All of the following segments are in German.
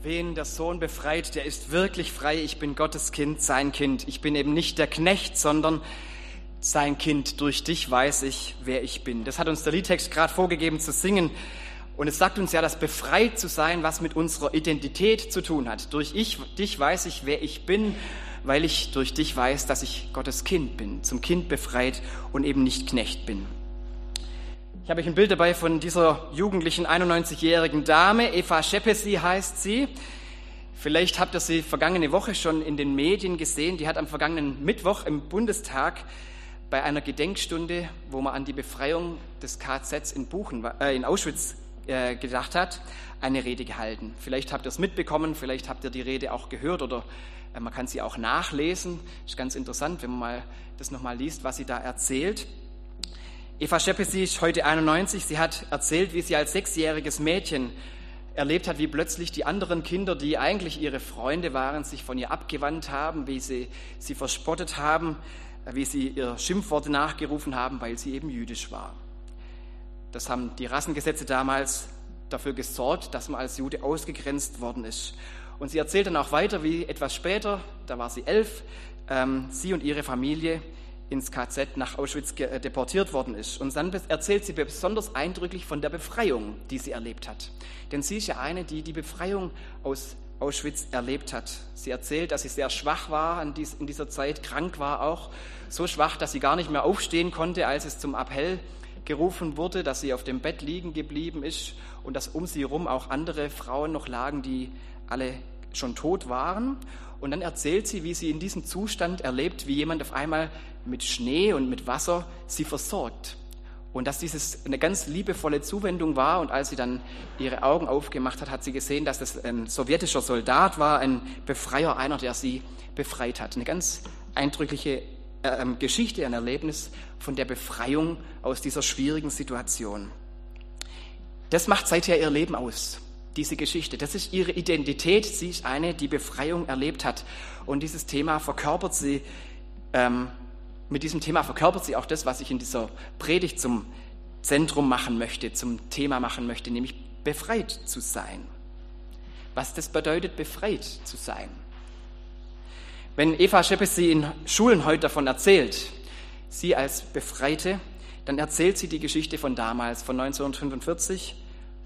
Wen der Sohn befreit, der ist wirklich frei. Ich bin Gottes Kind, sein Kind. Ich bin eben nicht der Knecht, sondern sein Kind. Durch dich weiß ich, wer ich bin. Das hat uns der Liedtext gerade vorgegeben zu singen. Und es sagt uns ja, dass befreit zu sein, was mit unserer Identität zu tun hat. Durch ich, dich weiß ich, wer ich bin, weil ich durch dich weiß, dass ich Gottes Kind bin, zum Kind befreit und eben nicht Knecht bin. Ich habe euch ein Bild dabei von dieser jugendlichen 91-jährigen Dame. Eva Schepesi heißt sie. Vielleicht habt ihr sie vergangene Woche schon in den Medien gesehen. Die hat am vergangenen Mittwoch im Bundestag bei einer Gedenkstunde, wo man an die Befreiung des KZs in, Buchen, äh, in Auschwitz äh, gedacht hat, eine Rede gehalten. Vielleicht habt ihr es mitbekommen, vielleicht habt ihr die Rede auch gehört oder äh, man kann sie auch nachlesen. Ist ganz interessant, wenn man mal das nochmal liest, was sie da erzählt. Eva Schepesi ist heute 91. Sie hat erzählt, wie sie als sechsjähriges Mädchen erlebt hat, wie plötzlich die anderen Kinder, die eigentlich ihre Freunde waren, sich von ihr abgewandt haben, wie sie sie verspottet haben, wie sie ihr Schimpfworte nachgerufen haben, weil sie eben jüdisch war. Das haben die Rassengesetze damals dafür gesorgt, dass man als Jude ausgegrenzt worden ist. Und sie erzählt dann auch weiter, wie etwas später, da war sie elf, ähm, sie und ihre Familie ins KZ nach Auschwitz äh, deportiert worden ist. Und dann erzählt sie besonders eindrücklich von der Befreiung, die sie erlebt hat. Denn sie ist ja eine, die die Befreiung aus Auschwitz erlebt hat. Sie erzählt, dass sie sehr schwach war in dieser Zeit, krank war auch, so schwach, dass sie gar nicht mehr aufstehen konnte, als es zum Appell gerufen wurde, dass sie auf dem Bett liegen geblieben ist und dass um sie herum auch andere Frauen noch lagen, die alle schon tot waren. Und dann erzählt sie, wie sie in diesem Zustand erlebt, wie jemand auf einmal mit Schnee und mit Wasser sie versorgt. Und dass dieses eine ganz liebevolle Zuwendung war. Und als sie dann ihre Augen aufgemacht hat, hat sie gesehen, dass das ein sowjetischer Soldat war, ein Befreier, einer, der sie befreit hat. Eine ganz eindrückliche äh, Geschichte, ein Erlebnis von der Befreiung aus dieser schwierigen Situation. Das macht seither ihr Leben aus, diese Geschichte. Das ist ihre Identität. Sie ist eine, die Befreiung erlebt hat. Und dieses Thema verkörpert sie ähm, mit diesem Thema verkörpert sie auch das, was ich in dieser Predigt zum Zentrum machen möchte, zum Thema machen möchte, nämlich befreit zu sein. Was das bedeutet, befreit zu sein. Wenn Eva Scheppesi in Schulen heute davon erzählt, sie als Befreite, dann erzählt sie die Geschichte von damals, von 1945,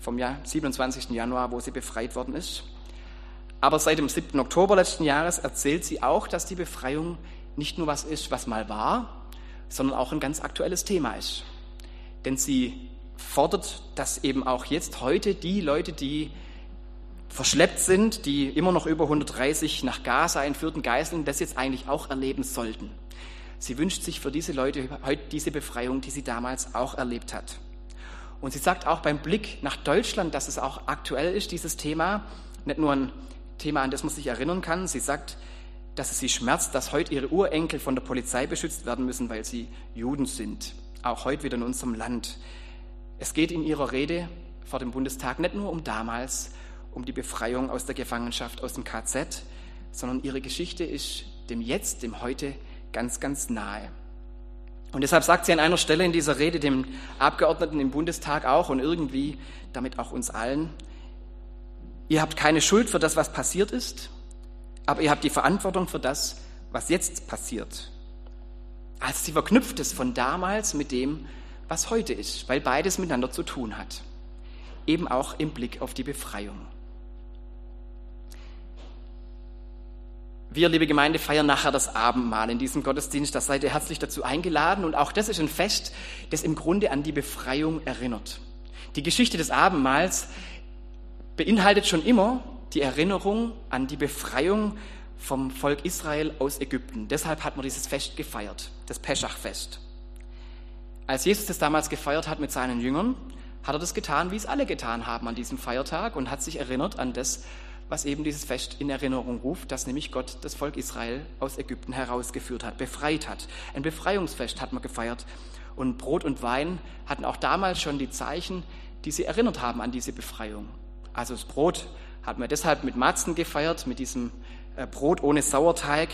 vom Jahr 27. Januar, wo sie befreit worden ist. Aber seit dem 7. Oktober letzten Jahres erzählt sie auch, dass die Befreiung nicht nur was ist, was mal war, sondern auch ein ganz aktuelles Thema ist. Denn sie fordert, dass eben auch jetzt heute die Leute, die verschleppt sind, die immer noch über 130 nach Gaza entführten Geiseln, das jetzt eigentlich auch erleben sollten. Sie wünscht sich für diese Leute heute diese Befreiung, die sie damals auch erlebt hat. Und sie sagt auch beim Blick nach Deutschland, dass es auch aktuell ist, dieses Thema, nicht nur ein Thema, an das man sich erinnern kann. Sie sagt, dass es sie schmerzt, dass heute ihre Urenkel von der Polizei beschützt werden müssen, weil sie Juden sind. Auch heute wieder in unserem Land. Es geht in ihrer Rede vor dem Bundestag nicht nur um damals, um die Befreiung aus der Gefangenschaft, aus dem KZ, sondern ihre Geschichte ist dem Jetzt, dem Heute ganz, ganz nahe. Und deshalb sagt sie an einer Stelle in dieser Rede dem Abgeordneten im Bundestag auch und irgendwie damit auch uns allen, ihr habt keine Schuld für das, was passiert ist, aber ihr habt die Verantwortung für das, was jetzt passiert. Also sie verknüpft es von damals mit dem, was heute ist, weil beides miteinander zu tun hat. Eben auch im Blick auf die Befreiung. Wir, liebe Gemeinde, feiern nachher das Abendmahl in diesem Gottesdienst. Da seid ihr herzlich dazu eingeladen. Und auch das ist ein Fest, das im Grunde an die Befreiung erinnert. Die Geschichte des Abendmahls beinhaltet schon immer die Erinnerung an die Befreiung vom Volk Israel aus Ägypten. Deshalb hat man dieses Fest gefeiert, das Peschachfest. Als Jesus das damals gefeiert hat mit seinen Jüngern, hat er das getan, wie es alle getan haben an diesem Feiertag und hat sich erinnert an das, was eben dieses Fest in Erinnerung ruft, dass nämlich Gott das Volk Israel aus Ägypten herausgeführt hat, befreit hat. Ein Befreiungsfest hat man gefeiert. Und Brot und Wein hatten auch damals schon die Zeichen, die sie erinnert haben an diese Befreiung. Also das Brot hat man deshalb mit Matzen gefeiert, mit diesem äh, Brot ohne Sauerteig,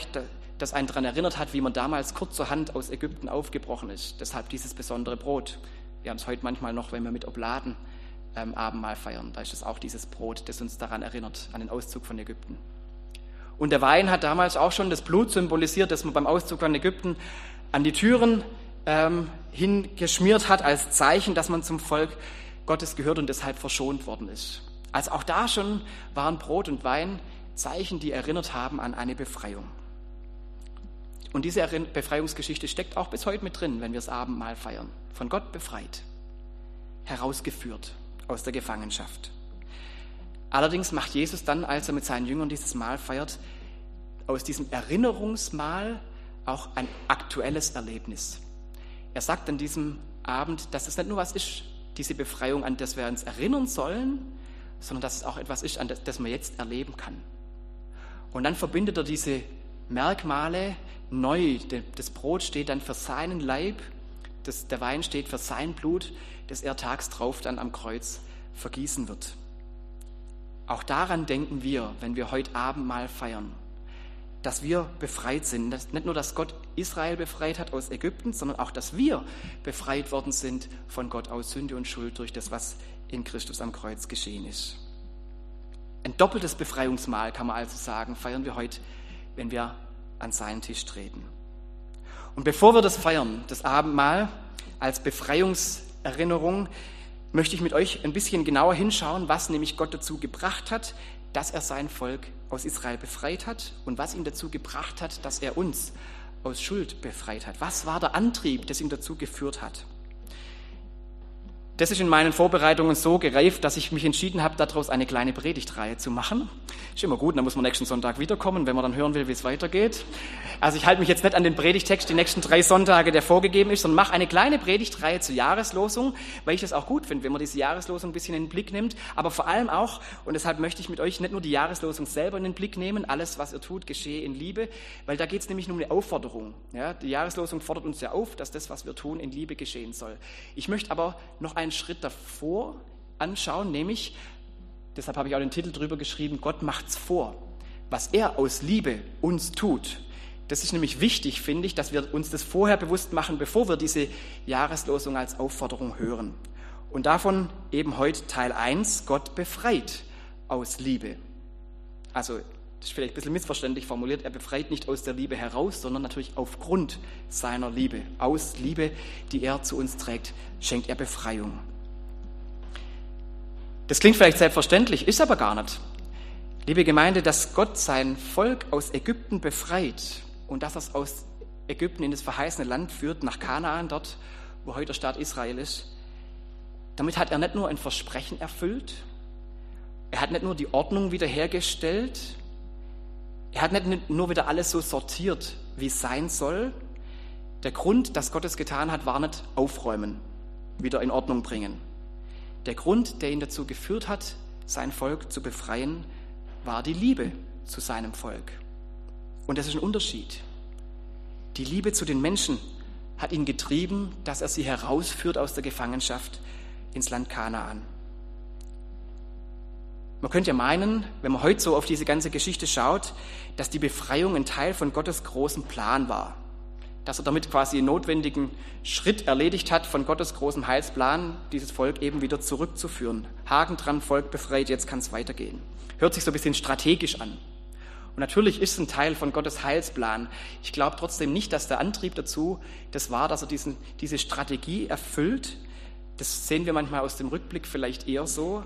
das einen daran erinnert hat, wie man damals kurzerhand aus Ägypten aufgebrochen ist. Deshalb dieses besondere Brot. Wir haben es heute manchmal noch, wenn wir mit Obladen ähm, Abendmahl feiern. Da ist es auch dieses Brot, das uns daran erinnert, an den Auszug von Ägypten. Und der Wein hat damals auch schon das Blut symbolisiert, das man beim Auszug von Ägypten an die Türen ähm, hingeschmiert hat, als Zeichen, dass man zum Volk Gottes gehört und deshalb verschont worden ist. Also auch da schon waren Brot und Wein Zeichen, die erinnert haben an eine Befreiung. Und diese Befreiungsgeschichte steckt auch bis heute mit drin, wenn wir das Abendmahl feiern. Von Gott befreit, herausgeführt aus der Gefangenschaft. Allerdings macht Jesus dann, als er mit seinen Jüngern dieses Mahl feiert, aus diesem Erinnerungsmahl auch ein aktuelles Erlebnis. Er sagt an diesem Abend, dass es nicht nur was ist, diese Befreiung, an das wir uns erinnern sollen, sondern dass es auch etwas ist, an das, das man jetzt erleben kann. Und dann verbindet er diese Merkmale neu. Das Brot steht dann für seinen Leib, das, der Wein steht für sein Blut, das er tags drauf dann am Kreuz vergießen wird. Auch daran denken wir, wenn wir heute Abend mal feiern, dass wir befreit sind. Dass nicht nur, dass Gott Israel befreit hat aus Ägypten, sondern auch, dass wir befreit worden sind von Gott aus Sünde und Schuld durch das, was in Christus am Kreuz geschehen ist. Ein doppeltes Befreiungsmahl, kann man also sagen, feiern wir heute, wenn wir an seinen Tisch treten. Und bevor wir das feiern, das Abendmahl als Befreiungserinnerung, möchte ich mit euch ein bisschen genauer hinschauen, was nämlich Gott dazu gebracht hat, dass er sein Volk aus Israel befreit hat und was ihn dazu gebracht hat, dass er uns aus Schuld befreit hat. Was war der Antrieb, das ihn dazu geführt hat? Das ist in meinen Vorbereitungen so gereift, dass ich mich entschieden habe, daraus eine kleine Predigtreihe zu machen. Ist immer gut, dann muss man nächsten Sonntag wiederkommen, wenn man dann hören will, wie es weitergeht. Also ich halte mich jetzt nicht an den Predigtext die nächsten drei Sonntage, der vorgegeben ist, sondern mache eine kleine Predigtreihe zur Jahreslosung, weil ich das auch gut finde, wenn man diese Jahreslosung ein bisschen in den Blick nimmt. Aber vor allem auch, und deshalb möchte ich mit euch nicht nur die Jahreslosung selber in den Blick nehmen, alles, was ihr tut, geschehe in Liebe, weil da geht es nämlich nur um eine Aufforderung. Ja, die Jahreslosung fordert uns ja auf, dass das, was wir tun, in Liebe geschehen soll. Ich möchte aber noch ein einen Schritt davor anschauen, nämlich, deshalb habe ich auch den Titel drüber geschrieben, Gott macht's vor. Was er aus Liebe uns tut. Das ist nämlich wichtig, finde ich, dass wir uns das vorher bewusst machen, bevor wir diese Jahreslosung als Aufforderung hören. Und davon eben heute Teil 1, Gott befreit aus Liebe. Also, das ist vielleicht ein bisschen missverständlich formuliert, er befreit nicht aus der Liebe heraus, sondern natürlich aufgrund seiner Liebe. Aus Liebe, die er zu uns trägt, schenkt er Befreiung. Das klingt vielleicht selbstverständlich, ist aber gar nicht. Liebe Gemeinde, dass Gott sein Volk aus Ägypten befreit und dass er es aus Ägypten in das verheißene Land führt, nach Kanaan, dort, wo heute der Staat Israel ist, damit hat er nicht nur ein Versprechen erfüllt, er hat nicht nur die Ordnung wiederhergestellt, er hat nicht nur wieder alles so sortiert, wie es sein soll. Der Grund, dass Gott es getan hat, war nicht aufräumen, wieder in Ordnung bringen. Der Grund, der ihn dazu geführt hat, sein Volk zu befreien, war die Liebe zu seinem Volk. Und das ist ein Unterschied. Die Liebe zu den Menschen hat ihn getrieben, dass er sie herausführt aus der Gefangenschaft ins Land Kanaan. Man könnte ja meinen, wenn man heute so auf diese ganze Geschichte schaut, dass die Befreiung ein Teil von Gottes großen Plan war. Dass er damit quasi einen notwendigen Schritt erledigt hat von Gottes großem Heilsplan, dieses Volk eben wieder zurückzuführen. Haken dran, Volk befreit, jetzt kann es weitergehen. Hört sich so ein bisschen strategisch an. Und natürlich ist es ein Teil von Gottes Heilsplan. Ich glaube trotzdem nicht, dass der Antrieb dazu das war, dass er diesen, diese Strategie erfüllt. Das sehen wir manchmal aus dem Rückblick vielleicht eher so,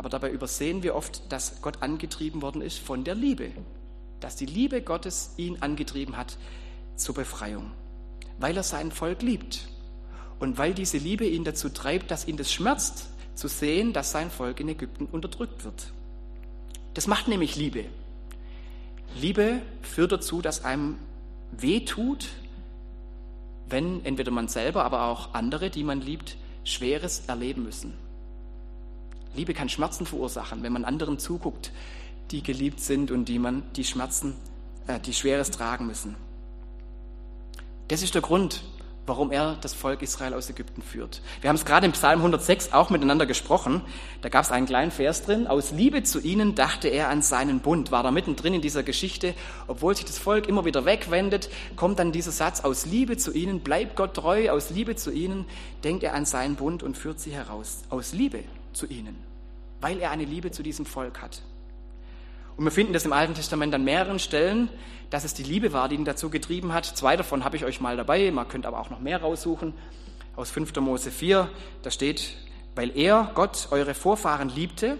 aber dabei übersehen wir oft, dass Gott angetrieben worden ist von der Liebe. Dass die Liebe Gottes ihn angetrieben hat zur Befreiung. Weil er sein Volk liebt. Und weil diese Liebe ihn dazu treibt, dass ihn das schmerzt, zu sehen, dass sein Volk in Ägypten unterdrückt wird. Das macht nämlich Liebe. Liebe führt dazu, dass einem weh tut, wenn entweder man selber, aber auch andere, die man liebt, Schweres erleben müssen. Liebe kann Schmerzen verursachen, wenn man anderen zuguckt, die geliebt sind und die man die Schmerzen, äh, die Schweres tragen müssen. Das ist der Grund, warum er das Volk Israel aus Ägypten führt. Wir haben es gerade im Psalm 106 auch miteinander gesprochen. Da gab es einen kleinen Vers drin. Aus Liebe zu ihnen dachte er an seinen Bund. War da mittendrin in dieser Geschichte. Obwohl sich das Volk immer wieder wegwendet, kommt dann dieser Satz, aus Liebe zu ihnen, bleibt Gott treu, aus Liebe zu ihnen, denkt er an seinen Bund und führt sie heraus. Aus Liebe zu ihnen, weil er eine Liebe zu diesem Volk hat. Und wir finden das im Alten Testament an mehreren Stellen, dass es die Liebe war, die ihn dazu getrieben hat. Zwei davon habe ich euch mal dabei, man könnte aber auch noch mehr raussuchen. Aus 5. Mose 4, da steht, weil er, Gott, eure Vorfahren liebte,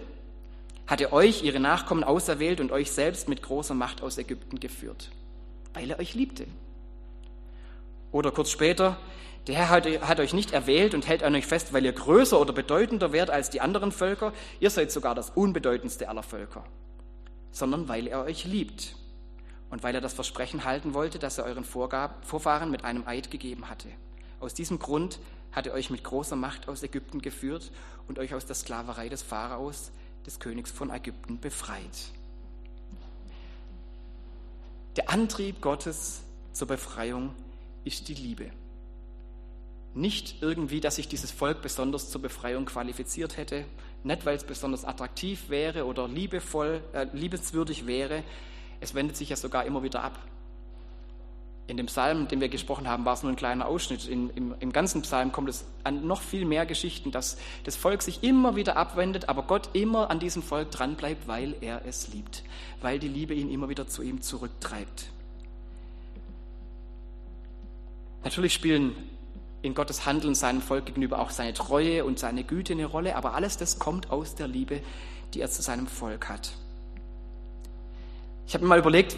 hat er euch, ihre Nachkommen auserwählt und euch selbst mit großer Macht aus Ägypten geführt, weil er euch liebte. Oder kurz später, der Herr hat, euch nicht erwählt und hält an euch fest, weil ihr größer oder bedeutender wärt als die anderen Völker, ihr seid sogar das unbedeutendste aller Völker, sondern weil er euch liebt und weil er das Versprechen halten wollte, das er euren Vorfahren mit einem Eid gegeben hatte. Aus diesem Grund hat er euch mit großer Macht aus Ägypten geführt und euch aus der Sklaverei des Pharaos, des Königs von Ägypten, befreit. Der Antrieb Gottes zur Befreiung ist die Liebe. Nicht irgendwie, dass sich dieses Volk besonders zur Befreiung qualifiziert hätte, nicht weil es besonders attraktiv wäre oder liebevoll, äh, liebenswürdig wäre. Es wendet sich ja sogar immer wieder ab. In dem Psalm, den wir gesprochen haben, war es nur ein kleiner Ausschnitt. In, im, Im ganzen Psalm kommt es an noch viel mehr Geschichten, dass das Volk sich immer wieder abwendet, aber Gott immer an diesem Volk dranbleibt, weil er es liebt, weil die Liebe ihn immer wieder zu ihm zurücktreibt. Natürlich spielen in Gottes Handeln seinem Volk gegenüber auch seine Treue und seine Güte eine Rolle, aber alles das kommt aus der Liebe, die er zu seinem Volk hat. Ich habe mir mal überlegt,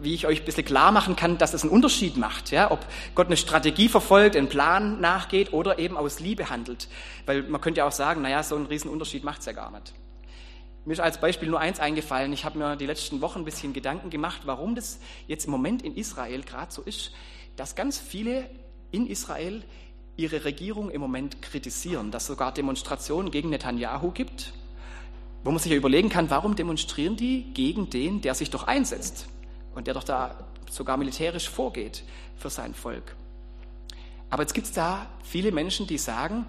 wie ich euch ein bisschen klar machen kann, dass es einen Unterschied macht, ja? ob Gott eine Strategie verfolgt, einen Plan nachgeht oder eben aus Liebe handelt. Weil man könnte ja auch sagen, naja, so einen riesen Unterschied macht es ja gar nicht. Mir ist als Beispiel nur eins eingefallen. Ich habe mir die letzten Wochen ein bisschen Gedanken gemacht, warum das jetzt im Moment in Israel gerade so ist, dass ganz viele in Israel ihre Regierung im Moment kritisieren, dass es sogar Demonstrationen gegen Netanyahu gibt, wo man sich ja überlegen kann, warum demonstrieren die gegen den, der sich doch einsetzt und der doch da sogar militärisch vorgeht für sein Volk. Aber jetzt gibt es da viele Menschen, die sagen,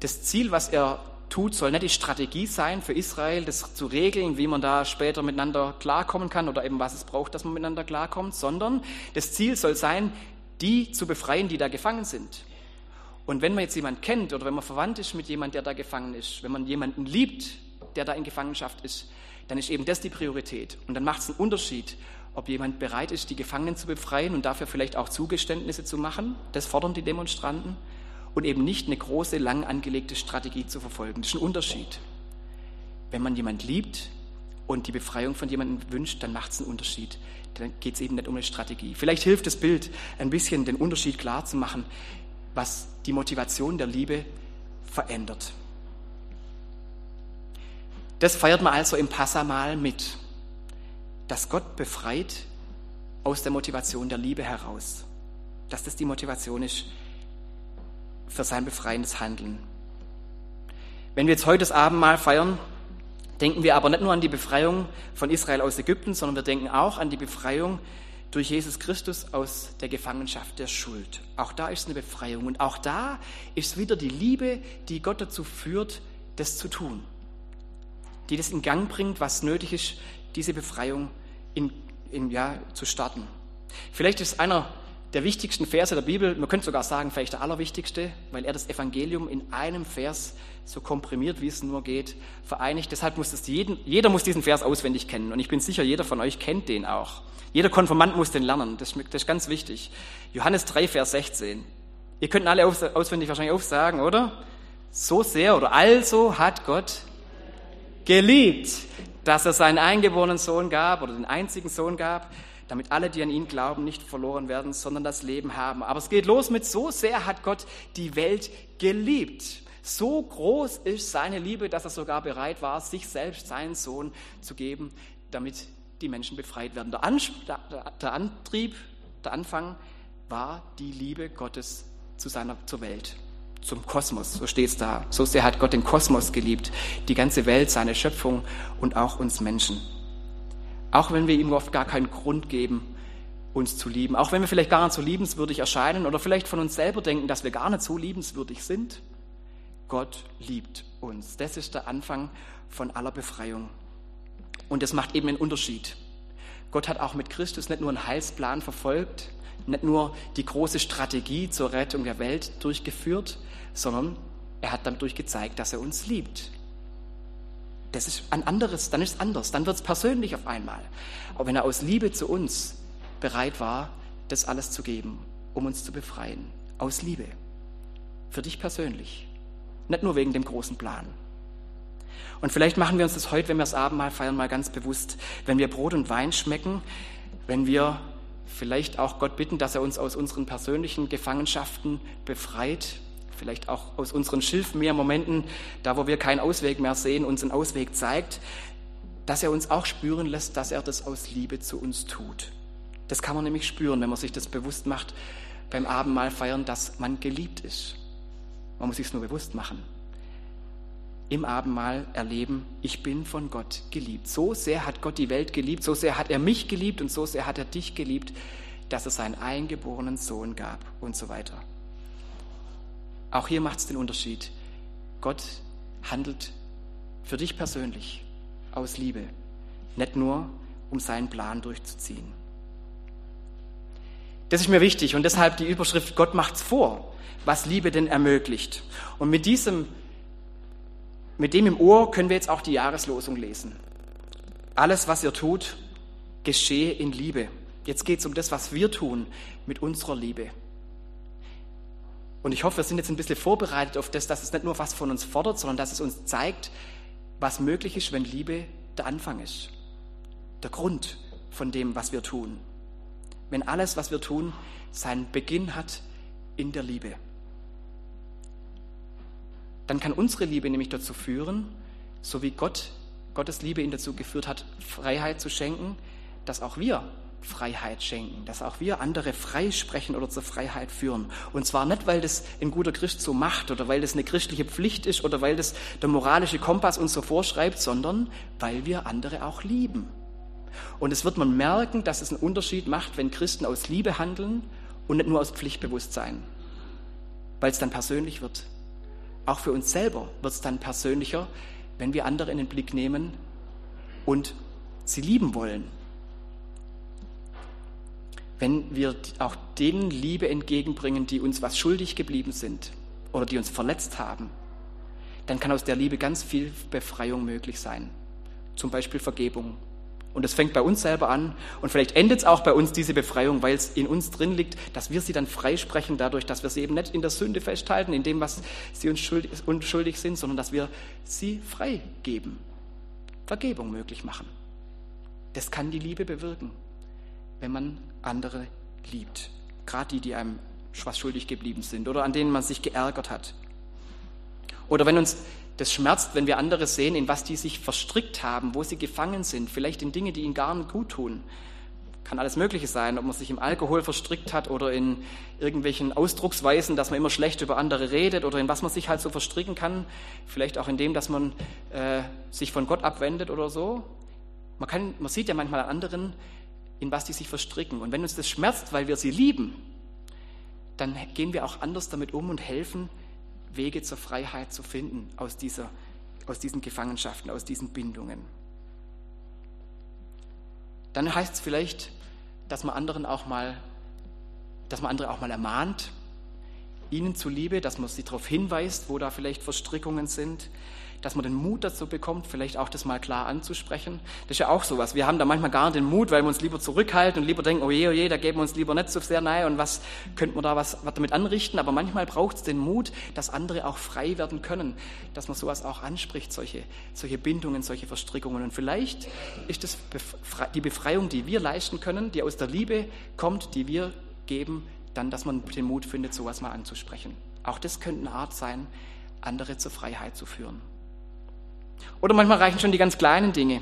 das Ziel, was er tut, soll nicht die Strategie sein für Israel, das zu regeln, wie man da später miteinander klarkommen kann oder eben was es braucht, dass man miteinander klarkommt, sondern das Ziel soll sein, die zu befreien, die da gefangen sind. Und wenn man jetzt jemanden kennt oder wenn man verwandt ist mit jemandem, der da gefangen ist, wenn man jemanden liebt, der da in Gefangenschaft ist, dann ist eben das die Priorität. Und dann macht es einen Unterschied, ob jemand bereit ist, die Gefangenen zu befreien und dafür vielleicht auch Zugeständnisse zu machen. Das fordern die Demonstranten. Und eben nicht eine große, lang angelegte Strategie zu verfolgen. Das ist ein Unterschied. Wenn man jemanden liebt und die Befreiung von jemandem wünscht, dann macht es einen Unterschied dann geht es eben nicht um eine Strategie. Vielleicht hilft das Bild ein bisschen, den Unterschied klar zu machen, was die Motivation der Liebe verändert. Das feiert man also im Passamal mit, dass Gott befreit aus der Motivation der Liebe heraus, dass das die Motivation ist für sein befreiendes Handeln. Wenn wir jetzt heute das Abendmahl feiern, denken wir aber nicht nur an die Befreiung von Israel aus Ägypten, sondern wir denken auch an die Befreiung durch Jesus Christus aus der Gefangenschaft der Schuld. Auch da ist eine Befreiung und auch da ist wieder die Liebe, die Gott dazu führt, das zu tun, die das in Gang bringt, was nötig ist, diese Befreiung in, in, ja, zu starten. Vielleicht ist einer der wichtigsten Verse der Bibel, man könnte sogar sagen, vielleicht der allerwichtigste, weil er das Evangelium in einem Vers so komprimiert, wie es nur geht, vereinigt. Deshalb muss es jeden, jeder muss diesen Vers auswendig kennen. Und ich bin sicher, jeder von euch kennt den auch. Jeder Konfirmand muss den lernen. Das, das ist ganz wichtig. Johannes 3, Vers 16. Ihr könnt alle auswendig wahrscheinlich aufsagen, oder? So sehr oder also hat Gott geliebt, dass er seinen eingeborenen Sohn gab oder den einzigen Sohn gab, damit alle, die an ihn glauben, nicht verloren werden, sondern das Leben haben. Aber es geht los mit, so sehr hat Gott die Welt geliebt. So groß ist seine Liebe, dass er sogar bereit war, sich selbst, seinen Sohn zu geben, damit die Menschen befreit werden. Der, der Antrieb, der Anfang war die Liebe Gottes zu seiner, zur Welt, zum Kosmos. So steht es da. So sehr hat Gott den Kosmos geliebt, die ganze Welt, seine Schöpfung und auch uns Menschen. Auch wenn wir ihm oft gar keinen Grund geben, uns zu lieben. Auch wenn wir vielleicht gar nicht so liebenswürdig erscheinen oder vielleicht von uns selber denken, dass wir gar nicht so liebenswürdig sind. Gott liebt uns. Das ist der Anfang von aller Befreiung. Und das macht eben einen Unterschied. Gott hat auch mit Christus nicht nur einen Heilsplan verfolgt, nicht nur die große Strategie zur Rettung der Welt durchgeführt, sondern er hat dadurch gezeigt, dass er uns liebt. Das ist ein anderes, dann ist es anders, dann wird es persönlich auf einmal. Aber wenn er aus Liebe zu uns bereit war, das alles zu geben, um uns zu befreien, aus Liebe, für dich persönlich, nicht nur wegen dem großen Plan. Und vielleicht machen wir uns das heute, wenn wir das Abendmahl feiern, mal ganz bewusst, wenn wir Brot und Wein schmecken, wenn wir vielleicht auch Gott bitten, dass er uns aus unseren persönlichen Gefangenschaften befreit, vielleicht auch aus unseren Schilfmeermomenten, da wo wir keinen Ausweg mehr sehen, uns einen Ausweg zeigt, dass er uns auch spüren lässt, dass er das aus Liebe zu uns tut. Das kann man nämlich spüren, wenn man sich das bewusst macht beim Abendmahl feiern, dass man geliebt ist. Man muss sich es nur bewusst machen im Abendmahl erleben, ich bin von Gott geliebt. So sehr hat Gott die Welt geliebt, so sehr hat er mich geliebt und so sehr hat er dich geliebt, dass er seinen eingeborenen Sohn gab und so weiter. Auch hier macht es den Unterschied. Gott handelt für dich persönlich aus Liebe, nicht nur um seinen Plan durchzuziehen. Das ist mir wichtig und deshalb die Überschrift Gott macht's vor, was Liebe denn ermöglicht. Und mit diesem mit dem im Ohr können wir jetzt auch die Jahreslosung lesen. Alles, was ihr tut, geschehe in Liebe. Jetzt geht es um das, was wir tun mit unserer Liebe. Und ich hoffe, wir sind jetzt ein bisschen vorbereitet auf das, dass es nicht nur was von uns fordert, sondern dass es uns zeigt, was möglich ist, wenn Liebe der Anfang ist. Der Grund von dem, was wir tun. Wenn alles, was wir tun, seinen Beginn hat in der Liebe dann kann unsere Liebe nämlich dazu führen, so wie Gott, Gottes Liebe ihn dazu geführt hat, Freiheit zu schenken, dass auch wir Freiheit schenken, dass auch wir andere freisprechen oder zur Freiheit führen. Und zwar nicht, weil das ein guter Christ so macht oder weil das eine christliche Pflicht ist oder weil das der moralische Kompass uns so vorschreibt, sondern weil wir andere auch lieben. Und es wird man merken, dass es einen Unterschied macht, wenn Christen aus Liebe handeln und nicht nur aus Pflichtbewusstsein, weil es dann persönlich wird. Auch für uns selber wird es dann persönlicher, wenn wir andere in den Blick nehmen und sie lieben wollen. Wenn wir auch denen Liebe entgegenbringen, die uns was schuldig geblieben sind oder die uns verletzt haben, dann kann aus der Liebe ganz viel Befreiung möglich sein. Zum Beispiel Vergebung, und es fängt bei uns selber an und vielleicht endet es auch bei uns diese Befreiung, weil es in uns drin liegt, dass wir sie dann freisprechen dadurch, dass wir sie eben nicht in der Sünde festhalten, in dem, was sie uns schuldig, unschuldig sind, sondern dass wir sie freigeben, Vergebung möglich machen. Das kann die Liebe bewirken, wenn man andere liebt. Gerade die, die einem was schuldig geblieben sind oder an denen man sich geärgert hat. Oder wenn uns das schmerzt, wenn wir andere sehen, in was die sich verstrickt haben, wo sie gefangen sind, vielleicht in Dinge, die ihnen gar nicht gut tun. Kann alles Mögliche sein, ob man sich im Alkohol verstrickt hat oder in irgendwelchen Ausdrucksweisen, dass man immer schlecht über andere redet oder in was man sich halt so verstricken kann. Vielleicht auch in dem, dass man äh, sich von Gott abwendet oder so. Man, kann, man sieht ja manchmal an anderen, in was die sich verstricken. Und wenn uns das schmerzt, weil wir sie lieben, dann gehen wir auch anders damit um und helfen, Wege zur Freiheit zu finden aus, dieser, aus diesen Gefangenschaften, aus diesen Bindungen. Dann heißt es vielleicht, dass man anderen auch mal, dass man andere auch mal ermahnt, ihnen zuliebe, dass man sie darauf hinweist, wo da vielleicht Verstrickungen sind, dass man den Mut dazu bekommt, vielleicht auch das mal klar anzusprechen. Das ist ja auch sowas. Wir haben da manchmal gar nicht den Mut, weil wir uns lieber zurückhalten und lieber denken, oh je, oh je, da geben wir uns lieber nicht so sehr nahe und was könnte man da was, was damit anrichten. Aber manchmal braucht es den Mut, dass andere auch frei werden können, dass man sowas auch anspricht, solche, solche Bindungen, solche Verstrickungen. Und vielleicht ist das die Befreiung, die wir leisten können, die aus der Liebe kommt, die wir geben, dann, dass man den Mut findet, sowas mal anzusprechen. Auch das könnte eine Art sein, andere zur Freiheit zu führen. Oder manchmal reichen schon die ganz kleinen Dinge,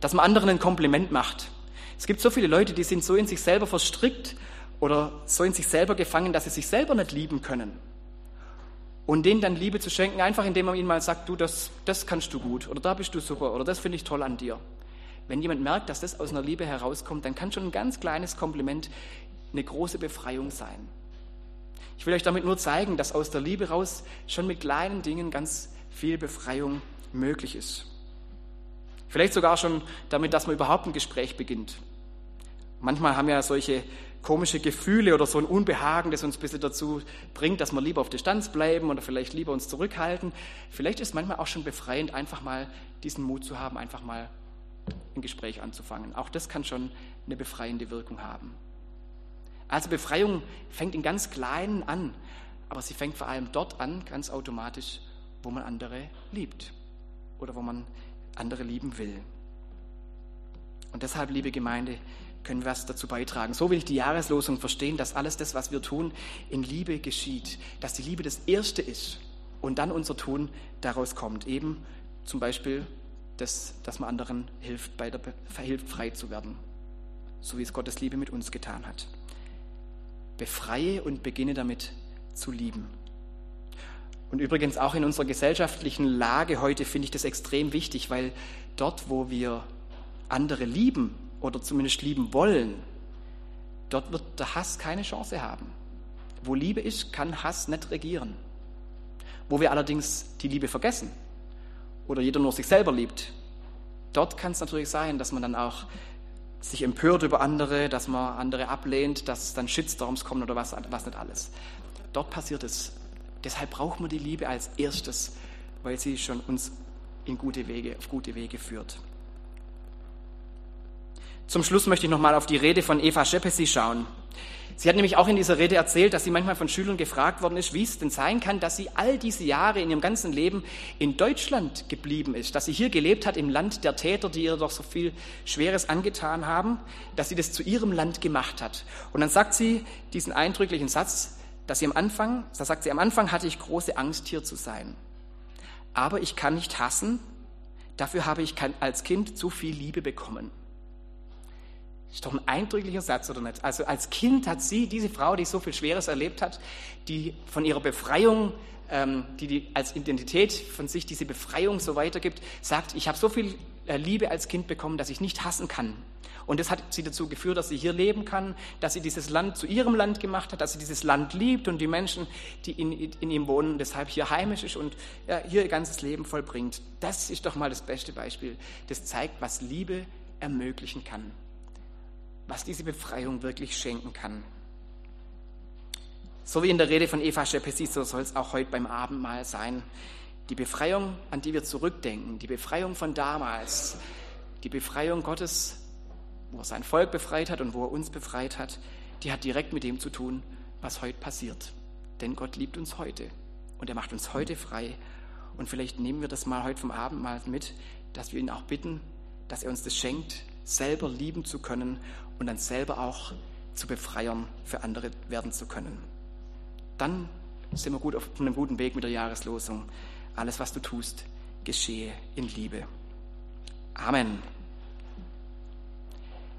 dass man anderen ein Kompliment macht. Es gibt so viele Leute, die sind so in sich selber verstrickt oder so in sich selber gefangen, dass sie sich selber nicht lieben können. Und denen dann Liebe zu schenken, einfach indem man ihnen mal sagt, du, das, das kannst du gut oder da bist du super oder das finde ich toll an dir. Wenn jemand merkt, dass das aus einer Liebe herauskommt, dann kann schon ein ganz kleines Kompliment eine große Befreiung sein. Ich will euch damit nur zeigen, dass aus der Liebe raus schon mit kleinen Dingen ganz viel Befreiung möglich ist. Vielleicht sogar schon damit, dass man überhaupt ein Gespräch beginnt. Manchmal haben ja solche komische Gefühle oder so ein Unbehagen, das uns ein bisschen dazu bringt, dass wir lieber auf Distanz bleiben oder vielleicht lieber uns zurückhalten. Vielleicht ist manchmal auch schon befreiend, einfach mal diesen Mut zu haben, einfach mal ein Gespräch anzufangen. Auch das kann schon eine befreiende Wirkung haben. Also Befreiung fängt in ganz Kleinen an, aber sie fängt vor allem dort an, ganz automatisch, wo man andere liebt oder wo man andere lieben will. Und deshalb, liebe Gemeinde, können wir was dazu beitragen. So will ich die Jahreslosung verstehen, dass alles das, was wir tun, in Liebe geschieht. Dass die Liebe das Erste ist und dann unser Tun daraus kommt. Eben zum Beispiel, das, dass man anderen hilft, bei der, verhilft, frei zu werden. So wie es Gottes Liebe mit uns getan hat. Befreie und beginne damit zu lieben. Und übrigens auch in unserer gesellschaftlichen Lage heute finde ich das extrem wichtig, weil dort, wo wir andere lieben oder zumindest lieben wollen, dort wird der Hass keine Chance haben. Wo Liebe ist, kann Hass nicht regieren. Wo wir allerdings die Liebe vergessen oder jeder nur sich selber liebt, dort kann es natürlich sein, dass man dann auch sich empört über andere, dass man andere ablehnt, dass dann Shitstorms kommen oder was, was nicht alles. Dort passiert es. Deshalb brauchen wir die Liebe als erstes, weil sie schon uns in gute Wege, auf gute Wege führt. Zum Schluss möchte ich nochmal auf die Rede von Eva Schepesi schauen. Sie hat nämlich auch in dieser Rede erzählt, dass sie manchmal von Schülern gefragt worden ist, wie es denn sein kann, dass sie all diese Jahre in ihrem ganzen Leben in Deutschland geblieben ist, dass sie hier gelebt hat im Land der Täter, die ihr doch so viel Schweres angetan haben, dass sie das zu ihrem Land gemacht hat. Und dann sagt sie diesen eindrücklichen Satz, dass sie am Anfang, da sagt sie, am Anfang hatte ich große Angst, hier zu sein. Aber ich kann nicht hassen, dafür habe ich als Kind zu viel Liebe bekommen. Ist doch ein eindrücklicher Satz, oder nicht? Also als Kind hat sie, diese Frau, die so viel Schweres erlebt hat, die von ihrer Befreiung, ähm, die, die als Identität von sich diese Befreiung so weitergibt, sagt, ich habe so viel Liebe als Kind bekommen, dass ich nicht hassen kann. Und das hat sie dazu geführt, dass sie hier leben kann, dass sie dieses Land zu ihrem Land gemacht hat, dass sie dieses Land liebt und die Menschen, die in, in ihm wohnen, deshalb hier heimisch ist und ja, hier ihr ganzes Leben vollbringt. Das ist doch mal das beste Beispiel. Das zeigt, was Liebe ermöglichen kann was diese Befreiung wirklich schenken kann. So wie in der Rede von Eva Schepesi, so soll es auch heute beim Abendmahl sein. Die Befreiung, an die wir zurückdenken, die Befreiung von damals, die Befreiung Gottes, wo er sein Volk befreit hat und wo er uns befreit hat, die hat direkt mit dem zu tun, was heute passiert. Denn Gott liebt uns heute und er macht uns heute frei. Und vielleicht nehmen wir das mal heute vom Abendmahl mit, dass wir ihn auch bitten, dass er uns das schenkt, selber lieben zu können und dann selber auch zu Befreiern für andere werden zu können. Dann sind wir gut auf einem guten Weg mit der Jahreslosung. Alles, was du tust, geschehe in Liebe. Amen.